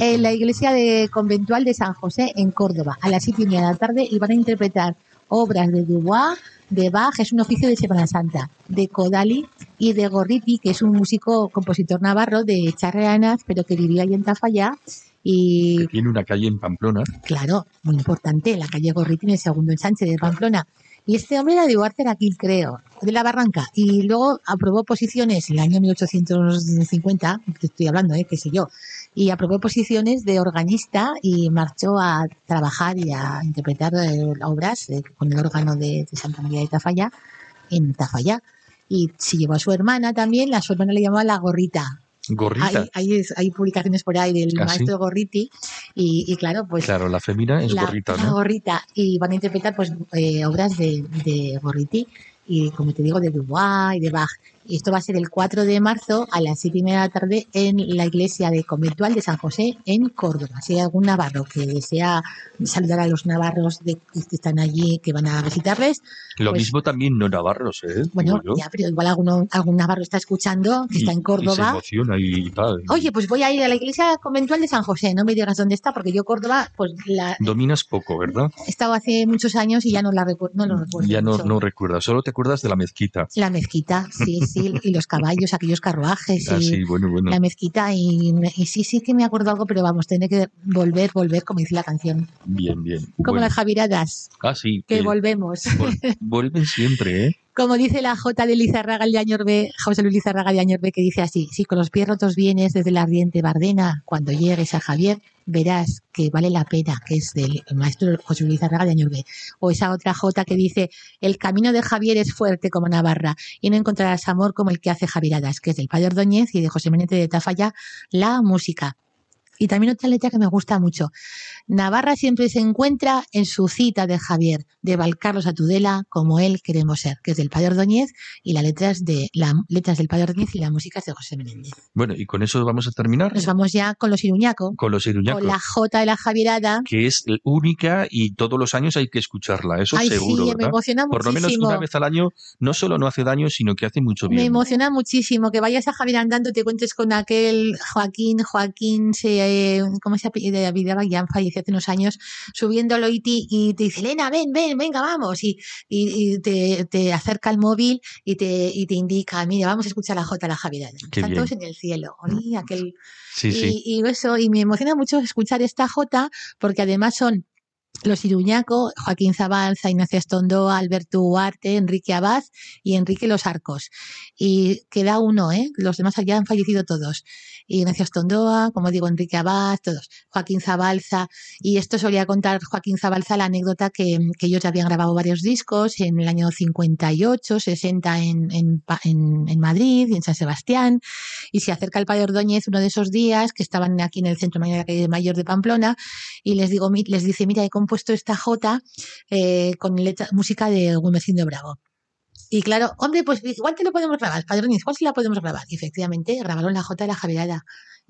en la iglesia de conventual de San José en Córdoba a las siete y media de la tarde y van a interpretar obras de Dubois, de Bach, es un oficio de Semana Santa, de Kodali y de Gorriti, que es un músico compositor navarro de Charreanas, pero que vivía ahí en Tafalla. Y que tiene una calle en Pamplona. claro, muy importante, la calle Gorriti en el segundo ensanche de Pamplona. Y este hombre era de Huarter aquí, creo, de la Barranca. Y luego aprobó posiciones en el año 1850, te estoy hablando, ¿eh? qué sé yo. Y aprobó posiciones de organista y marchó a trabajar y a interpretar eh, obras eh, con el órgano de, de Santa María de Tafalla en Tafalla. Y se llevó a su hermana también, la su hermana le llamaba la gorrita. Gorrita. Hay, hay, hay publicaciones por ahí del ¿Ah, sí? maestro Gorriti y, y claro, pues Claro, la femina es la, gorrita, la ¿no? gorrita y van a interpretar pues eh, obras de, de Gorriti y como te digo de Dubois y de Bach esto va a ser el 4 de marzo a las 7 y media de la tarde en la iglesia de conventual de San José en Córdoba si hay algún navarro que desea saludar a los navarros de, que están allí que van a visitarles Lo pues- mismo también no navarros, ¿eh? bueno ya pero igual alguno, algún navarro está escuchando que está Y- en Y se Córdoba emociona y tal. Oye, pues voy a ir a la iglesia conventual de San José. No me digas dónde está, porque yo Córdoba, pues la Dominas poco, ¿verdad? he estado hace muchos años y ya no la recu- no lo recuerdo. ya no, mucho. no recuerdas, solo te acuerdas de la mezquita. La mezquita, sí, sí, y los caballos, aquellos carruajes y Ah, sí, bueno, bueno. la mezquita y, y sí, sí que me acuerdo algo, pero vamos, tendré que volver, volver, como dice la canción. Bien, bien. Como Bueno. las Javiradas, Ah, sí. que volvemos. vol- vuelven siempre, ¿eh? Como dice la J de Lizarraga de Añorbe, José Luis Lizarraga de Añorbe, que dice así, si con los pies rotos vienes desde la ardiente Bardena, cuando llegues a Javier, verás que vale la pena, que es del maestro José Luis Lizarraga de Añorbe. O esa otra J que dice, el camino de Javier es fuerte como Navarra, y no encontrarás amor como el que hace Javiradas, que es del Padre Ordóñez y de José Menete de Tafalla, la música. Y también otra letra que me gusta mucho. Navarra siempre se encuentra en su cita de Javier, de Valcarlos a Tudela, como él queremos ser, que es del Padre Ordóñez, y las letras, de, la, letras del Padre Ordóñez y la música es de José Menéndez. Bueno, y con eso vamos a terminar Nos vamos ya con los Iruñaco, con los iruñacos. con la J de la Javierada. que es única y todos los años hay que escucharla, eso Ay, seguro, sí, me emociona Por lo menos muchísimo. una vez al año no solo no hace daño, sino que hace mucho Me bien. emociona muchísimo que vayas a Javier andando, te cuentes con aquel Joaquín, Joaquín, se, eh, ¿cómo se apellidaba? Ya falleció hace unos años, subiéndolo y te, y te dice, Elena, ven, ven, venga, vamos. Y, y, y te, te acerca el móvil y te, y te indica, mira, vamos a escuchar la J, la Javierada. Qué Están bien. todos en el cielo. Aquel, Sí, sí. y, y eso, y me emociona mucho escuchar esta J, porque además son los Iruñaco, Joaquín Zabalza, Ignacio Estondoa, Alberto Huarte, Enrique Abad y Enrique Los Arcos. Y queda uno, ¿eh? Los demás ya han fallecido todos. Ignacio Estondoa, como digo, Enrique Abad, todos. Joaquín Zabalza. Y esto solía contar Joaquín Zabalza la anécdota que, que ellos habían grabado varios discos en el año 58, 60 en, en, en, en Madrid y en San Sebastián y se acerca el padre Ordóñez uno de esos días que estaban aquí en el centro mayor, de Pamplona y les digo les dice mira compuesto esta jota eh, con letra- música de Gumercindo Bravo y claro hombre pues igual te lo podemos grabar Ordóñez ¿cuál sí la podemos grabar? y efectivamente grabaron la jota de la Javierada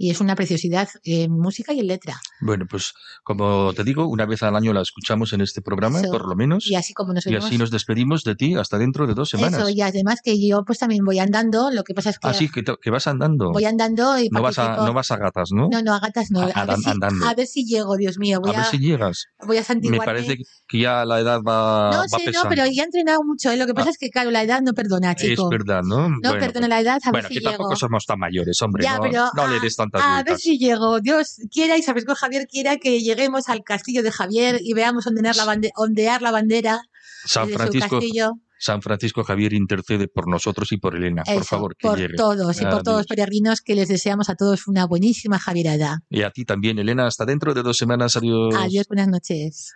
y es una preciosidad en música y en letra Bueno, pues como te digo, una vez al año la escuchamos en este programa, Eso. por lo menos, y así como nos y así nos despedimos de ti hasta dentro de dos semanas. eso y además que yo pues también voy andando lo que pasa es que Así que, te- que vas andando. voy andando y no, vas a, no vas a gatas, ¿no? no no a gatas no A- a, ver, si, andando. a ver si llego Dios mío voy a ver si llegas. voy a Me santiguarme parece que ya la edad va, No va sé, no, pesando. pero ya he entrenado mucho. ¿eh? Lo que pasa Ah. es que, claro, la edad no perdona, chico. Es verdad, ¿no? No Bueno, perdona la edad, a bueno, ver si que tampoco somos tan mayores, hombre. Ya, no, pero no le a- des A ver si llego. Dios quiera y sabes que Javier quiera que lleguemos al castillo de Javier y veamos ondear la, bande- ondear la bandera San desde su Francisco, castillo. San Francisco Javier intercede por nosotros y por Elena. por Eso, favor, que por llegue. todos y por todos los peregrinos que les deseamos a todos una buenísima Javierada. Y a ti también, Elena. Hasta dentro de dos semanas. Adiós. Adiós, buenas noches.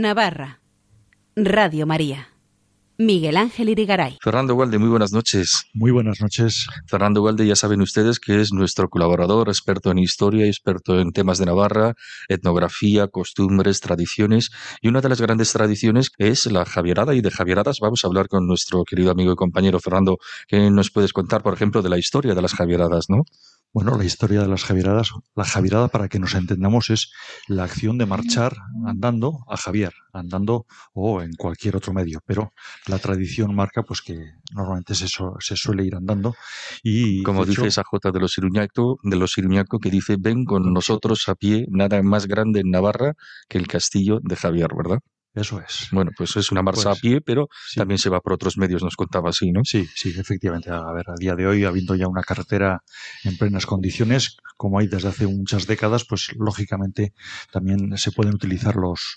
Navarra. Radio María. Miguel Ángel Irigaray. Fernando Walde, muy buenas noches. Muy buenas noches. Fernando Walde, ya saben ustedes que es nuestro colaborador, experto en historia, experto en temas de Navarra, etnografía, costumbres, tradiciones. Y una de las grandes tradiciones es la Javierada. Y de Javieradas vamos a hablar con nuestro querido amigo y compañero Fernando. ¿Qué nos puedes contar, por ejemplo, de la historia de las Javieradas, no? Bueno, la historia de las Javieradas, la Javierada, para que nos entendamos, es la acción de marchar andando a Javier, andando o en cualquier otro medio, pero la tradición marca pues que normalmente se, se suele ir andando y Como hecho, dice esa J de los Iruñaco, de los Iruñaco, que dice, ven con nosotros a pie, nada más grande en Navarra que el castillo de Javier, ¿verdad? Eso es. Bueno, pues es una marcha Pues, a pie, pero sí. también se va por otros medios, nos contaba así, ¿no? Sí, sí, efectivamente. A ver, a día de hoy, habiendo ya una carretera en plenas condiciones, como hay desde hace muchas décadas, pues lógicamente también se pueden utilizar los,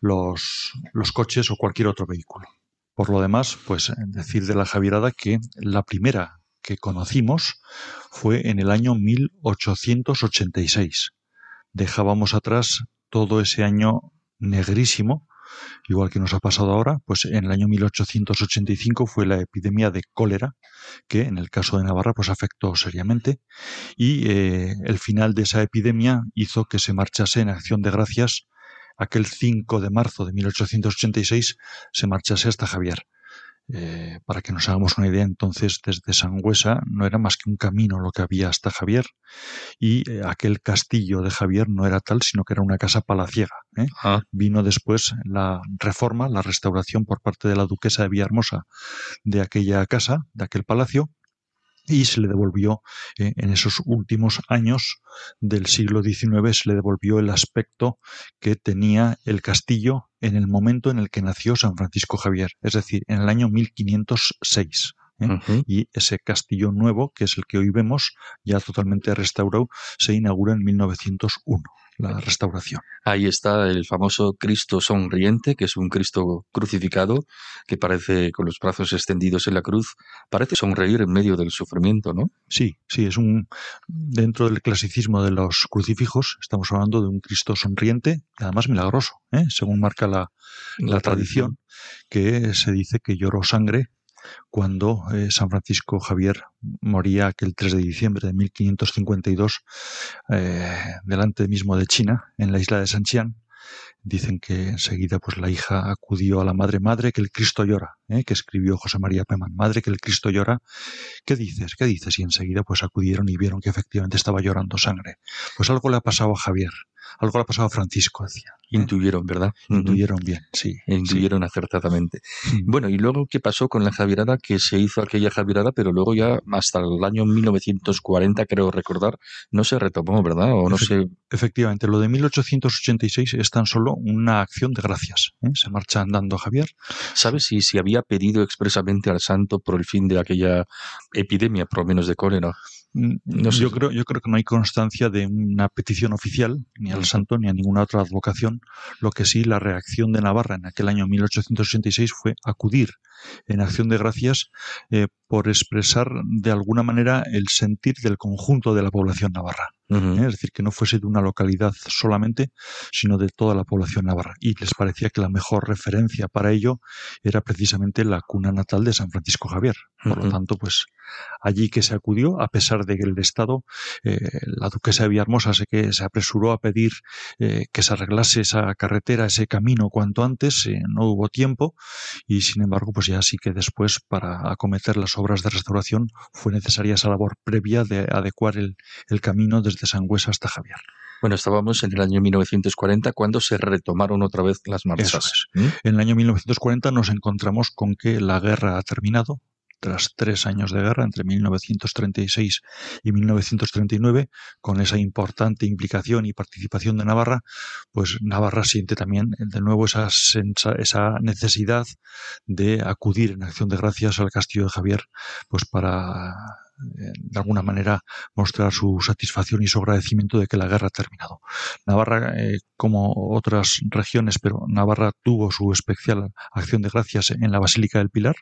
los, los coches o cualquier otro vehículo. Por lo demás, pues decir de la Javierada que la primera que conocimos fue en el año 1886. Dejábamos atrás todo ese año negrísimo igual que nos ha pasado ahora, pues en el año 1885 fue la epidemia de cólera, que en el caso de Navarra pues afectó seriamente, y eh, el final de esa epidemia hizo que se marchase en acción de gracias aquel 5 de marzo de 1886 se marchase hasta Javier. Eh, para que nos hagamos una idea, entonces desde Sangüesa no era más que un camino lo que había hasta Javier y eh, aquel castillo de Javier no era tal, sino que era una casa palaciega. ¿eh? Ah, vino después la reforma, la restauración por parte de la duquesa de Villahermosa de aquella casa, de aquel palacio, y se le devolvió eh, en esos últimos años del siglo XIX, se le devolvió el aspecto que tenía el castillo en el momento en el que nació San Francisco Javier, es decir, en el año 1506. ¿eh? ujú. y ese castillo nuevo, que es el que hoy vemos, ya totalmente restaurado, se inaugura en 1901, la restauración. Ahí está el famoso Cristo sonriente, que es un Cristo crucificado, que parece con los brazos extendidos en la cruz, parece sonreír en medio del sufrimiento, ¿no? Sí, sí, es un dentro del clasicismo de los crucifijos, estamos hablando de un Cristo sonriente, además milagroso, ¿eh? según marca la, la tradición, que se dice que lloró sangre cuando eh, San Francisco Javier moría aquel 3 de diciembre de 1552 eh, delante mismo de China, en la isla de Sanchián. Dicen que enseguida pues la hija acudió a la madre, madre que el Cristo llora, ¿eh? que escribió José María Peman, madre que el Cristo llora, ¿qué dices? ¿Qué dices? Y enseguida pues acudieron y vieron que efectivamente estaba llorando sangre. Pues algo le ha pasado a Javier, algo le ha pasado a Francisco, decía. Intuyeron, ¿verdad? Ujú. Intuyeron bien, sí. Intuyeron acertadamente. sí. Bueno, y luego, ¿qué pasó con la Javierada? Que se hizo aquella Javierada, pero luego ya hasta el año 1940, creo recordar, no se retomó, ¿verdad? O no Efect- sé. Efectivamente, lo de 1886 es tan solo una acción de gracias. ¿eh? Se marcha andando Javier. ¿Sabes si se había pedido expresamente al santo por el fin de aquella epidemia, por lo menos de cólera? Mm, No sé. yo, creo, yo creo que no hay constancia de una petición oficial, ni al santo, ni a ninguna otra advocación. Lo que sí, la reacción de Navarra en aquel año 1886 fue acudir en acción de gracias eh, por expresar de alguna manera el sentir del conjunto de la población navarra. ¿eh? es decir, que no fuese de una localidad solamente, sino de toda la población navarra. Y les parecía que la mejor referencia para ello era precisamente la cuna natal de San Francisco Javier. Por lo tanto, pues allí que se acudió, a pesar de que el Estado, eh, la duquesa de Villahermosa se, que se apresuró a pedir eh, que se arreglase esa carretera, ese camino cuanto antes, no hubo tiempo y sin embargo, pues ya sí que después para acometer las obras de restauración fue necesaria esa labor previa de adecuar el, el camino desde Sangüesa hasta Javier. Bueno, estábamos en el año 1940 cuando se retomaron otra vez las marchas. es. ¿Mm? En el año 1940 nos encontramos con que la guerra ha terminado. Tras tres años de guerra, entre 1936 y 1939, con esa importante implicación y participación de Navarra, pues Navarra siente también de nuevo esa, esa necesidad de acudir en acción de gracias al castillo de Javier, pues para eh, de alguna manera mostrar su satisfacción y su agradecimiento de que la guerra ha terminado. Navarra, eh, como otras regiones, pero Navarra tuvo su especial acción de gracias en la Basílica del Pilar,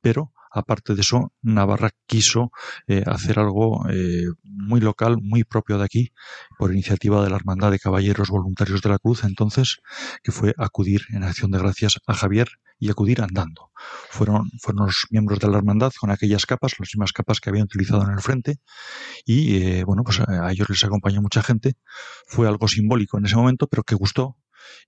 pero aparte de eso, Navarra quiso eh, hacer algo eh, muy local, muy propio de aquí, por iniciativa de la Hermandad de Caballeros Voluntarios de la Cruz, entonces, que fue acudir en acción de gracias a Javier y acudir andando. Fueron, fueron los miembros de la hermandad con aquellas capas, las mismas capas que habían utilizado en el frente, y eh, bueno, pues a, a ellos les acompañó mucha gente. Fue algo simbólico en ese momento, pero que gustó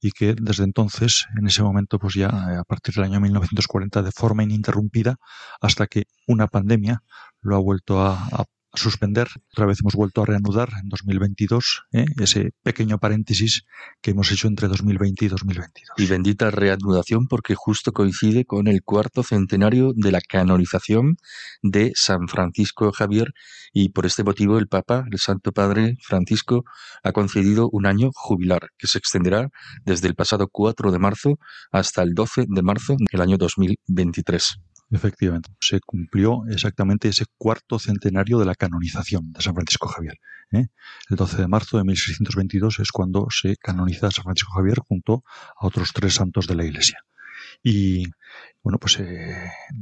y que desde entonces, en ese momento, pues ya eh, a partir del año 1940, de forma ininterrumpida, hasta que una pandemia lo ha vuelto a, a suspender. Otra vez hemos vuelto a reanudar en 2022 ¿eh? ese pequeño paréntesis que hemos hecho entre 2020 y 2022. Y bendita reanudación porque justo coincide con el cuarto centenario de la canonización de San Francisco Javier y por este motivo el Papa, el Santo Padre Francisco, ha concedido un año jubilar que se extenderá desde el pasado 4 de marzo hasta el 12 de marzo del año 2023. Efectivamente, se cumplió exactamente ese cuarto centenario de la canonización de San Francisco Javier. ¿eh? El 12 de marzo de 1622 es cuando se canoniza a San Francisco Javier junto a otros tres santos de la Iglesia. Y bueno, pues eh,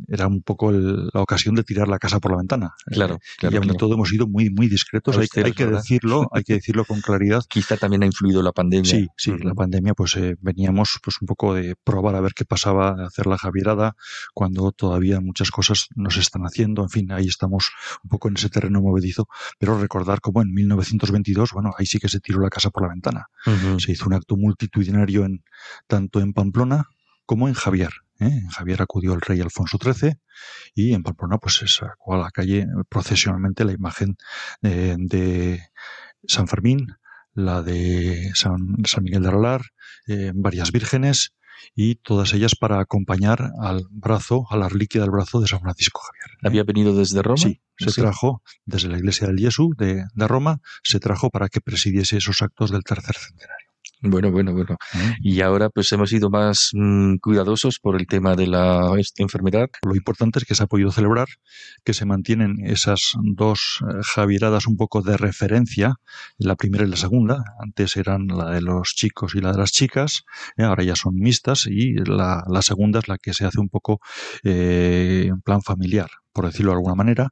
era un poco el- la ocasión de tirar la casa por la ventana. Claro, Eh, claro, y y claro. todo hemos sido muy, muy discretos. Hay, que ¿verdad? decirlo, hay que decirlo con claridad. Quizá también ha influido la pandemia. Sí, sí, Ujú. la pandemia, pues eh, veníamos pues un poco de probar a ver qué pasaba, de hacer la javierada, cuando todavía muchas cosas no se están haciendo. En fin, ahí estamos un poco en ese terreno movedizo. Pero recordar cómo en 1922, bueno, ahí sí que se tiró la casa por la ventana. Se hizo un acto multitudinario en tanto en Pamplona como en Javier. ¿eh? En Javier acudió el rey Alfonso XIII y en Pamplona pues se sacó a la calle procesionalmente la imagen eh, de San Fermín, la de San, San Miguel de Aralar, eh, varias vírgenes y todas ellas para acompañar al brazo, a la reliquia del brazo de San Francisco Javier. ¿eh? ¿Había venido desde Roma? Sí, se Sí. trajo desde la iglesia del Jesús de, de Roma, se trajo para que presidiese esos actos del tercer centenario. Bueno, bueno, bueno. Y ahora pues hemos sido más mm, cuidadosos por el tema de la esta enfermedad. Lo importante es que se ha podido celebrar, que se mantienen esas dos eh, javieradas un poco de referencia, la primera y la segunda. Antes eran la de los chicos y la de las chicas, eh, ahora ya son mixtas y la, la segunda es la que se hace un poco eh, en plan familiar, por decirlo de alguna manera.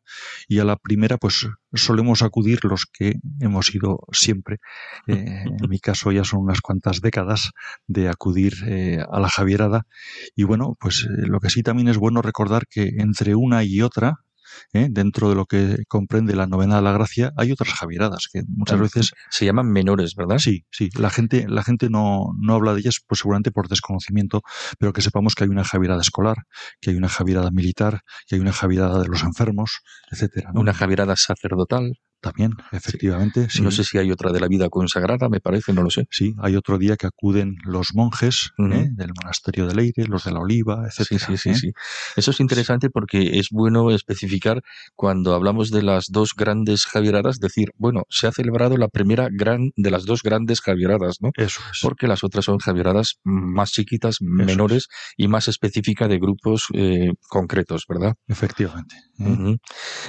Y a la primera, pues solemos acudir los que hemos ido siempre. Eh, en mi caso ya son unas cuantas décadas de acudir eh, a la javierada y bueno, pues eh, lo que sí también es bueno recordar que entre una y otra, ¿eh? dentro de lo que comprende la novena de la gracia, hay otras javieradas que muchas veces Se llaman menores, ¿verdad? sí, sí, la gente, la gente no, no habla de ellas, pues seguramente por desconocimiento, pero que sepamos que hay una javierada escolar, que hay una javierada militar, que hay una javierada de los enfermos, etcétera. ¿no? Una javierada sacerdotal. También, efectivamente, sí. No sé si hay otra de la vida consagrada, me parece, no lo sé. Sí, hay otro día que acuden los monjes. ¿eh? del monasterio de Leire, los de la Oliva, etcétera. sí, sí, ¿eh? sí. Eso es interesante porque es bueno especificar cuando hablamos de las dos grandes javieradas, decir, bueno, se ha celebrado la primera gran de las dos grandes javieradas, ¿no? Eso es. Porque las otras son javieradas más chiquitas, menores y más específicas de grupos eh, concretos, ¿verdad? Efectivamente.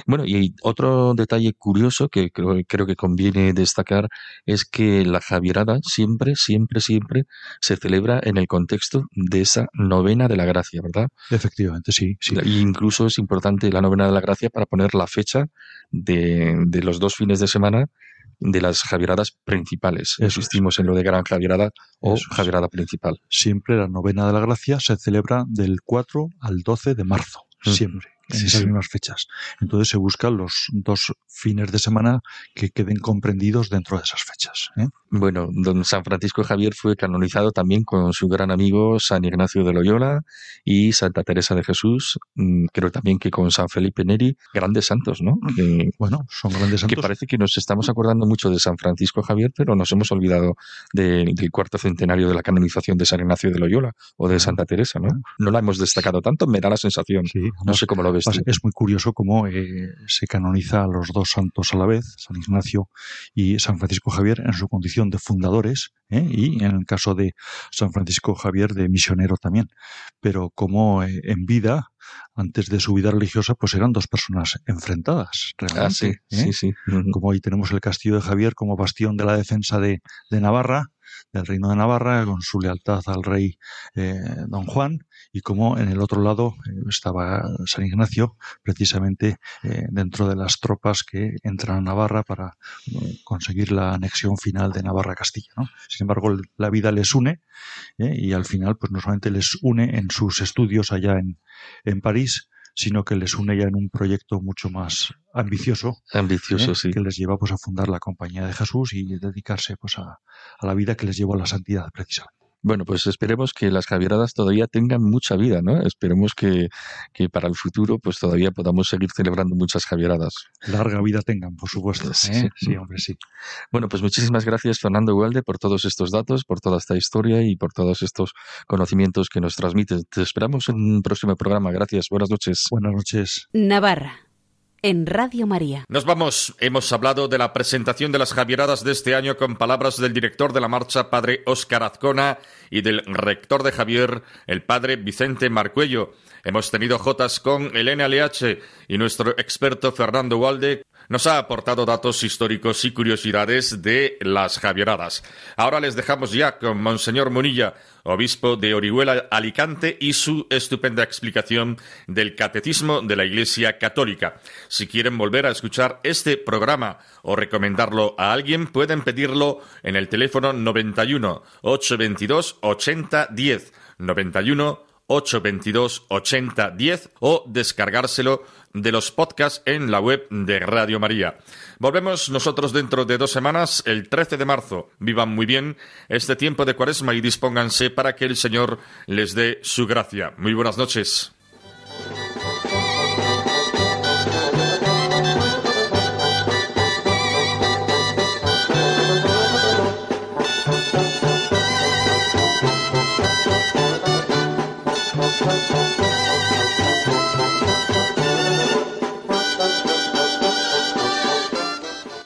Bueno, y otro detalle curioso que creo, creo que conviene destacar es que la Javierada siempre, siempre, siempre se celebra en el contexto de esa novena de la gracia, ¿verdad? Efectivamente, sí, sí. Y incluso es importante la novena de la gracia para poner la fecha de, de los dos fines de semana de las Javieradas principales. Insistimos en lo de Gran Javierada o Eso es. Javierada principal. Siempre la novena de la gracia se celebra del 4 al 12 de marzo. Ujú. Siempre. En Sí, esas sí. mismas fechas. Entonces se buscan los dos fines de semana que queden comprendidos dentro de esas fechas. ¿eh? Bueno, don San Francisco Javier fue canonizado también con su gran amigo San Ignacio de Loyola y Santa Teresa de Jesús. Mm, creo también que con San Felipe Neri, grandes santos, ¿no? Que, Bueno, son grandes santos. que parece que nos estamos acordando mucho de San Francisco Javier, pero nos hemos olvidado de- del cuarto centenario de la canonización de San Ignacio de Loyola o de Santa Teresa, ¿no? No la hemos destacado tanto, me da la sensación. Sí, No sé cómo lo Es muy curioso cómo eh, se canoniza a los dos santos a la vez, San Ignacio y San Francisco Javier, en su condición de fundadores, ¿eh? y en el caso de San Francisco Javier de misionero también. Pero como eh, en vida, antes de su vida religiosa, pues eran dos personas enfrentadas, realmente. Ah, sí, sí, como hoy tenemos el castillo de Javier como bastión de la defensa de, de Navarra, del reino de Navarra, con su lealtad al rey eh, don Juan, y como en el otro lado eh, estaba San Ignacio, precisamente eh, dentro de las tropas que entran a Navarra para eh, conseguir la anexión final de Navarra a Castilla. ¿no? Sin embargo, la vida les une, ¿eh? y al final, pues no solamente les une en sus estudios allá en, en París, sino que les une ya en un proyecto mucho más ambicioso Ambicioso, ¿eh? sí. que les lleva pues a fundar la compañía de Jesús y dedicarse pues a, a la vida que les llevó a la santidad precisamente. Bueno, pues esperemos que las Javieradas todavía tengan mucha vida, ¿no? Esperemos que, que para el futuro pues todavía podamos seguir celebrando muchas Javieradas. Larga vida tengan, por supuesto. Sí, ¿eh? sí. Sí, hombre, sí. Bueno, pues muchísimas gracias Fernando Ugalde por todos estos datos, por toda esta historia y por todos estos conocimientos que nos transmites. Te esperamos en un próximo programa. Gracias. Buenas noches. Buenas noches. Navarra, en Radio María. Nos vamos. Hemos hablado de la presentación de las Javieradas de este año con palabras del director de la marcha, padre Óscar Azcona, y del rector de Javier, el padre Vicente Marcuello. Hemos tenido jotas con Elena LH y nuestro experto Fernando Walde nos ha aportado datos históricos y curiosidades de las Javieradas. Ahora les dejamos ya con Monseñor Munilla, obispo de Orihuela Alicante, y su estupenda explicación del catecismo de la Iglesia Católica. Si quieren volver a escuchar este programa o recomendarlo a alguien, pueden pedirlo en el teléfono 91 822 80 10 91 822 80 10 o descargárselo de los podcasts en la web de Radio María. Volvemos nosotros dentro de dos semanas, el 13 de marzo. Vivan muy bien este tiempo de cuaresma y dispónganse para que el Señor les dé su gracia. Muy buenas noches.